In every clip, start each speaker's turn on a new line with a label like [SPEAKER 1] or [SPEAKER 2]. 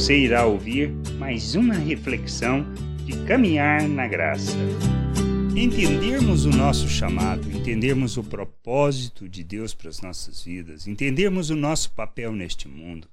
[SPEAKER 1] Você irá ouvir mais uma reflexão de caminhar na graça. Entendermos o nosso chamado, entendermos o propósito de Deus para as nossas vidas, entendermos o nosso papel neste mundo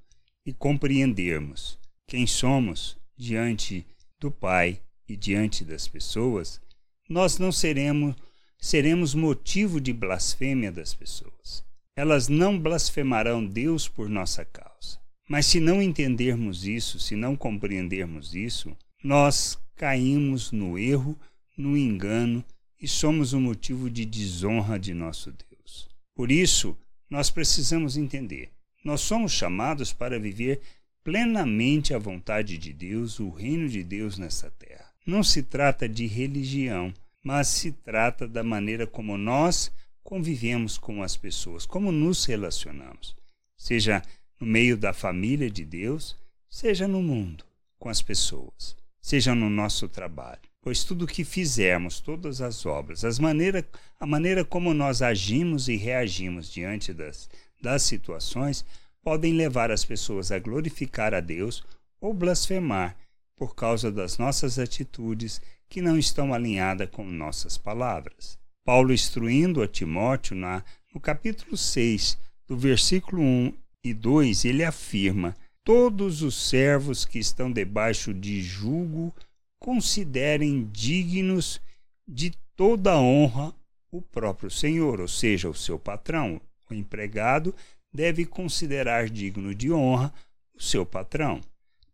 [SPEAKER 1] e compreendermos quem somos diante do Pai e diante das pessoas, nós não seremos seremos motivo de blasfêmia das pessoas. Elas não blasfemarão Deus por nossa causa. Mas se não entendermos isso, se não compreendermos isso, nós caímos no erro, no engano e somos um motivo de desonra de nosso Deus. Por isso, nós precisamos entender: nós somos chamados para viver plenamente a vontade de Deus, o reino de Deus nessa terra. Não se trata de religião, mas se trata da maneira como nós convivemos com as pessoas, como nos relacionamos, seja no meio da família de Deus, seja no mundo, com as pessoas, seja no nosso trabalho. Pois tudo o que fizermos, todas as obras, as maneira, a maneira como nós agimos e reagimos diante das, das situações, podem levar as pessoas a glorificar a Deus ou blasfemar por causa das nossas atitudes que não estão alinhadas com nossas palavras. Paulo instruindo a Timóteo na, no capítulo 6, do versículo 1 e 2, ele afirma: Todos os servos que estão debaixo de julgo considerem dignos de toda honra o próprio Senhor, ou seja, o seu patrão. O empregado deve considerar digno de honra o seu patrão,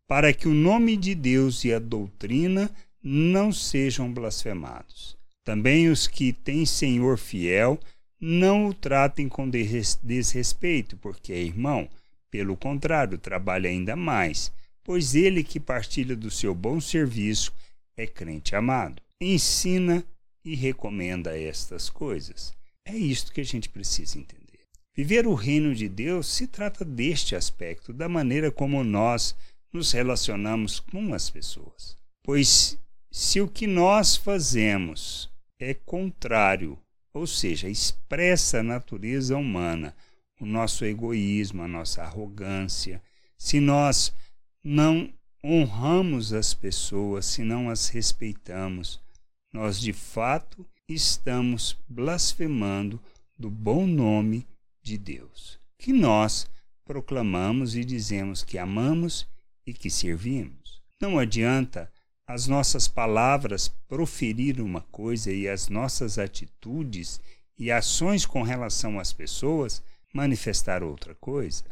[SPEAKER 1] para que o nome de Deus e a doutrina não sejam blasfemados. Também os que têm Senhor fiel não o tratem com desrespeito, porque é irmão. Pelo contrário, trabalha ainda mais, pois ele que partilha do seu bom serviço é crente amado. Ensina e recomenda estas coisas. É isto que a gente precisa entender. Viver o reino de Deus se trata deste aspecto, da maneira como nós nos relacionamos com as pessoas. Pois se o que nós fazemos é contrário, ou seja, expressa a natureza humana, o nosso egoísmo, a nossa arrogância, se nós não honramos as pessoas, se não as respeitamos, nós de fato estamos blasfemando do bom nome de Deus, que nós proclamamos e dizemos que amamos e que servimos. Não adianta as nossas palavras proferir uma coisa e as nossas atitudes e ações com relação às pessoas manifestar outra coisa.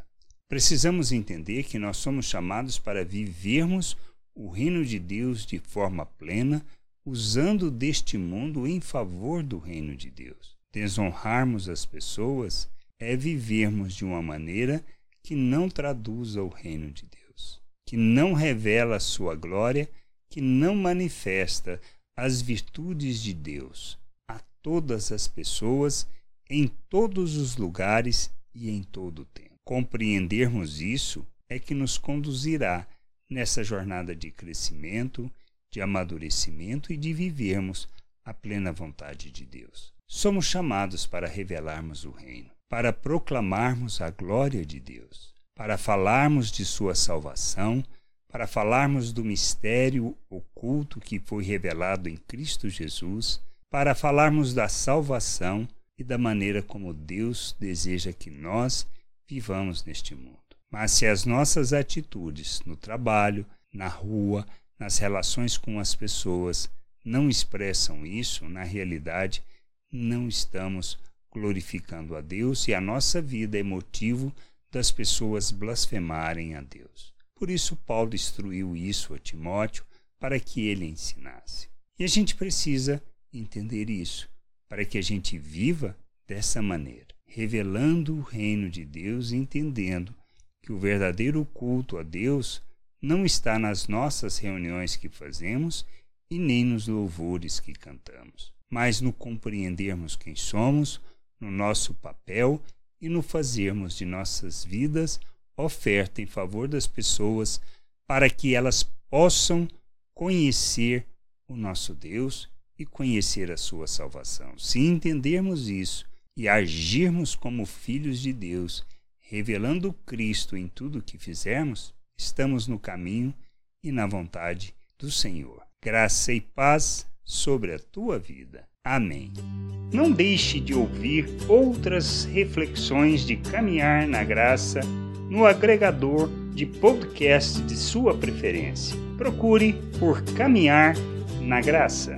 [SPEAKER 1] Precisamos entender que nós somos chamados para vivermos o reino de Deus de forma plena, usando deste mundo em favor do reino de Deus. Desonrarmos as pessoas é vivermos de uma maneira que não traduza o reino de Deus, que não revela a sua glória que não manifesta as virtudes de Deus a todas as pessoas, em todos os lugares e em todo o tempo. Compreendermos isso é que nos conduzirá nessa jornada de crescimento, de amadurecimento e de vivermos a plena vontade de Deus. Somos chamados para revelarmos o reino, para proclamarmos a glória de Deus, para falarmos de sua salvação para falarmos do mistério oculto que foi revelado em Cristo Jesus, para falarmos da salvação e da maneira como Deus deseja que nós vivamos neste mundo. Mas se as nossas atitudes no trabalho, na rua, nas relações com as pessoas não expressam isso, na realidade, não estamos glorificando a Deus e a nossa vida é motivo das pessoas blasfemarem a Deus. Por isso, Paulo instruiu isso a Timóteo para que ele ensinasse. E a gente precisa entender isso, para que a gente viva dessa maneira, revelando o reino de Deus e entendendo que o verdadeiro culto a Deus não está nas nossas reuniões que fazemos e nem nos louvores que cantamos, mas no compreendermos quem somos, no nosso papel e no fazermos de nossas vidas oferta em favor das pessoas para que elas possam conhecer o nosso Deus e conhecer a sua salvação. Se entendermos isso e agirmos como filhos de Deus, revelando Cristo em tudo o que fizermos, estamos no caminho e na vontade do Senhor. Graça e paz sobre a tua vida. Amém. Não deixe de ouvir outras reflexões de caminhar na graça no agregador de podcast de sua preferência. Procure por Caminhar na Graça.